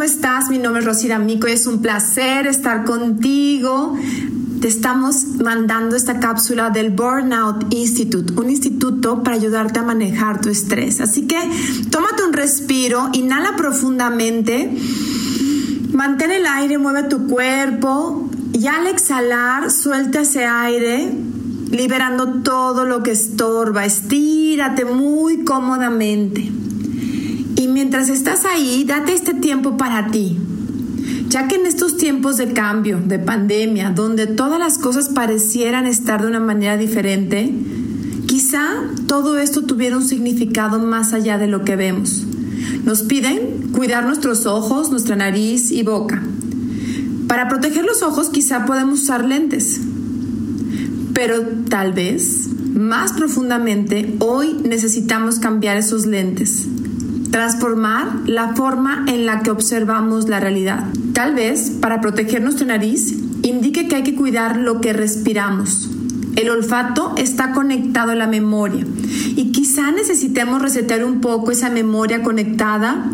¿cómo estás? Mi nombre es Rosida Mico y es un placer estar contigo. Te estamos mandando esta cápsula del Burnout Institute, un instituto para ayudarte a manejar tu estrés. Así que tómate un respiro, inhala profundamente, mantén el aire, mueve tu cuerpo y al exhalar suelta ese aire liberando todo lo que estorba. Estírate muy cómodamente. Y mientras estás ahí, date este tiempo para ti. Ya que en estos tiempos de cambio, de pandemia, donde todas las cosas parecieran estar de una manera diferente, quizá todo esto tuviera un significado más allá de lo que vemos. Nos piden cuidar nuestros ojos, nuestra nariz y boca. Para proteger los ojos quizá podemos usar lentes, pero tal vez, más profundamente, hoy necesitamos cambiar esos lentes transformar la forma en la que observamos la realidad. Tal vez, para proteger nuestra nariz, indique que hay que cuidar lo que respiramos. El olfato está conectado a la memoria y quizá necesitemos resetear un poco esa memoria conectada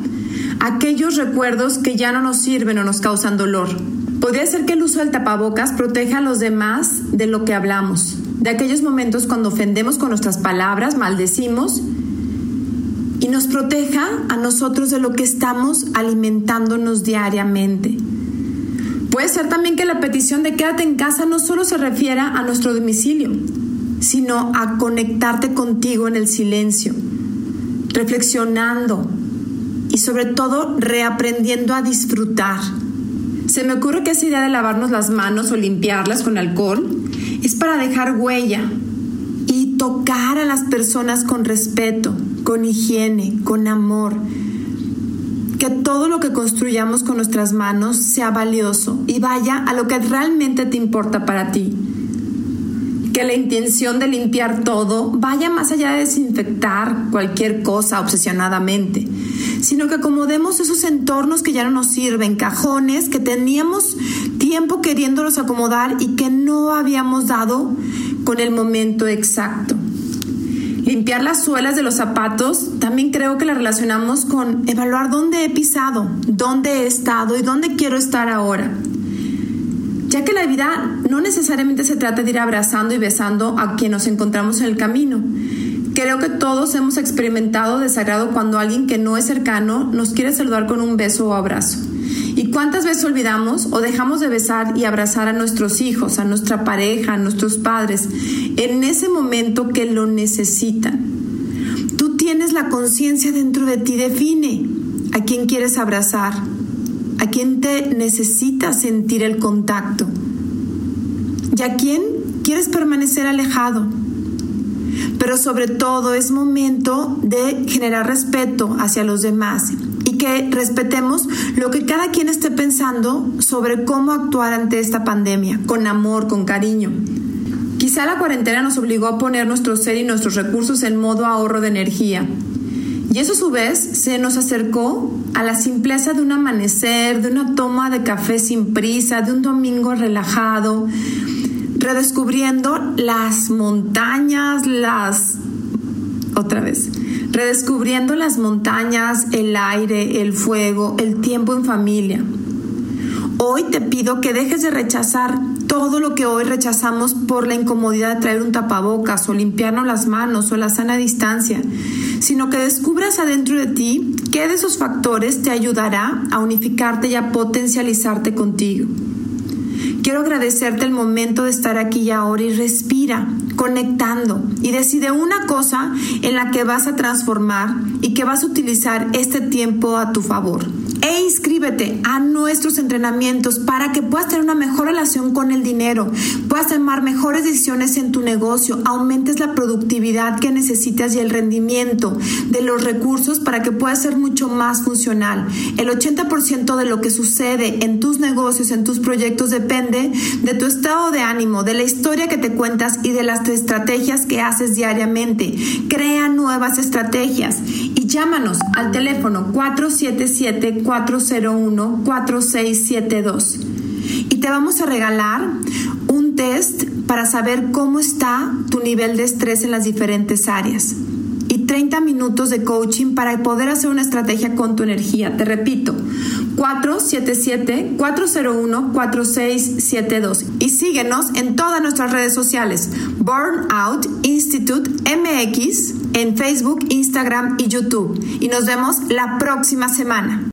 aquellos recuerdos que ya no nos sirven o nos causan dolor. Podría ser que el uso del tapabocas proteja a los demás de lo que hablamos, de aquellos momentos cuando ofendemos con nuestras palabras, maldecimos y nos proteja a nosotros de lo que estamos alimentándonos diariamente. Puede ser también que la petición de quédate en casa no solo se refiera a nuestro domicilio, sino a conectarte contigo en el silencio, reflexionando y sobre todo reaprendiendo a disfrutar. Se me ocurre que esa idea de lavarnos las manos o limpiarlas con alcohol es para dejar huella y tocar a las personas con respeto, con higiene, con amor. Que todo lo que construyamos con nuestras manos sea valioso y vaya a lo que realmente te importa para ti. Que la intención de limpiar todo vaya más allá de desinfectar cualquier cosa obsesionadamente, sino que acomodemos esos entornos que ya no nos sirven, cajones que teníamos tiempo queriéndolos acomodar y que no habíamos dado con el momento exacto. Limpiar las suelas de los zapatos, también creo que la relacionamos con evaluar dónde he pisado, dónde he estado y dónde quiero estar ahora. Ya que la vida no necesariamente se trata de ir abrazando y besando a quien nos encontramos en el camino. Creo que todos hemos experimentado desagrado cuando alguien que no es cercano nos quiere saludar con un beso o abrazo. ¿Y cuántas veces olvidamos o dejamos de besar y abrazar a nuestros hijos, a nuestra pareja, a nuestros padres, en ese momento que lo necesitan? Tú tienes la conciencia dentro de ti, define a quién quieres abrazar, a quién te necesita sentir el contacto y a quién quieres permanecer alejado. Pero sobre todo es momento de generar respeto hacia los demás que respetemos lo que cada quien esté pensando sobre cómo actuar ante esta pandemia, con amor, con cariño. Quizá la cuarentena nos obligó a poner nuestro ser y nuestros recursos en modo ahorro de energía. Y eso a su vez se nos acercó a la simpleza de un amanecer, de una toma de café sin prisa, de un domingo relajado, redescubriendo las montañas, las... otra vez, redescubriendo las montañas, el aire, el fuego, el tiempo en familia. Hoy te pido que dejes de rechazar todo lo que hoy rechazamos por la incomodidad de traer un tapabocas o limpiarnos las manos o la sana distancia, sino que descubras adentro de ti qué de esos factores te ayudará a unificarte y a potencializarte contigo. Quiero agradecerte el momento de estar aquí y ahora y respira, conectando. Y decide una cosa en la que vas a transformar y que vas a utilizar este tiempo a tu favor e inscríbete a nuestros entrenamientos para que puedas tener una mejor relación con el dinero, puedas tomar mejores decisiones en tu negocio, aumentes la productividad que necesitas y el rendimiento de los recursos para que puedas ser mucho más funcional. El 80% de lo que sucede en tus negocios, en tus proyectos, depende de tu estado de ánimo, de la historia que te cuentas y de las estrategias que haces diariamente. Crea nuevas estrategias llámanos al teléfono 477 401-4672. Y te vamos a regalar un test para saber cómo está tu nivel de estrés en las diferentes áreas. Y 30 minutos de coaching para poder hacer una estrategia con tu energía. Te repito, 477-401-4672 y síguenos en todas nuestras redes sociales, Burnout Institute MX en Facebook, Instagram y YouTube. Y nos vemos la próxima semana.